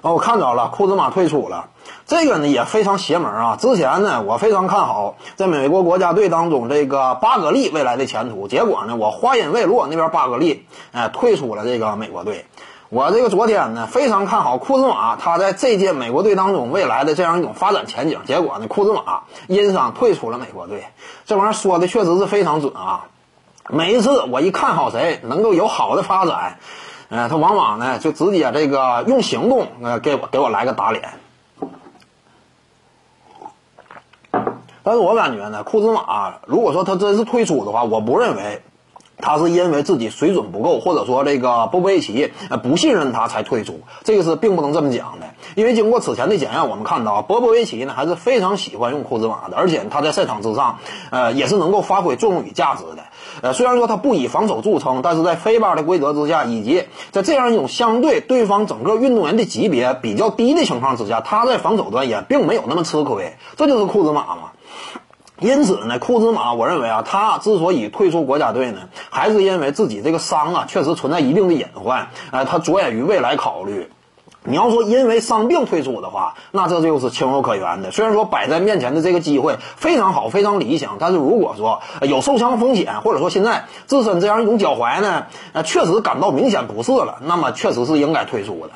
哦，我看着了，库兹马退出了，这个呢也非常邪门啊！之前呢，我非常看好在美国国家队当中这个巴格利未来的前途，结果呢，我话音未落，那边巴格利哎退出了这个美国队。我这个昨天呢非常看好库兹马他在这届美国队当中未来的这样一种发展前景，结果呢，库兹马因伤退出了美国队。这玩意儿说的确实是非常准啊！每一次我一看好谁能够有好的发展。呃，他往往呢就直接这个用行动呃给我给我来个打脸，但是我感觉呢，库兹马如果说他真是退出的话，我不认为他是因为自己水准不够，或者说这个波波维奇呃不信任他才退出，这个是并不能这么讲的。因为经过此前的检验，我们看到波波维奇呢还是非常喜欢用库兹马的，而且他在赛场之上呃也是能够发挥作用与价值的。呃，虽然说他不以防守著称，但是在飞巴的规则之下，以及在这样一种相对对方整个运动员的级别比较低的情况之下，他在防守端也并没有那么吃亏。这就是库兹马嘛。因此呢，库兹马，我认为啊，他之所以退出国家队呢，还是因为自己这个伤啊，确实存在一定的隐患。呃，他着眼于未来考虑。你要说因为伤病退出的话，那这就是情有可原的。虽然说摆在面前的这个机会非常好，非常理想，但是如果说有受伤风险，或者说现在自身这样一种脚踝呢，呃，确实感到明显不适了，那么确实是应该退出的。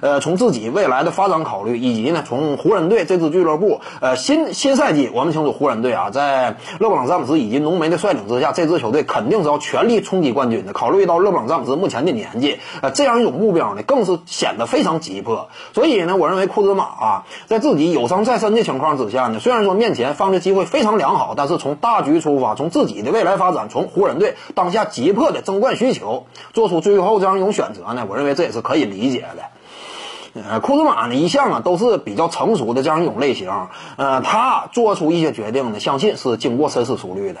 呃，从自己未来的发展考虑，以及呢，从湖人队这支俱乐部，呃，新新赛季我们清楚，湖人队啊，在勒布朗詹姆斯以及浓眉的率领之下，这支球队肯定是要全力冲击冠军的。考虑到勒布朗詹姆斯目前的年纪，呃，这样一种目标呢，更是显得非常急。迫，所以呢，我认为库兹马啊，在自己有伤在身的情况之下呢，虽然说面前放的机会非常良好，但是从大局出发，从自己的未来发展，从湖人队当下急迫的争冠需求，做出最后这样一种选择呢，我认为这也是可以理解的。呃，库兹马呢，一向啊都是比较成熟的这样一种类型，呃，他做出一些决定呢，相信是经过深思熟虑的。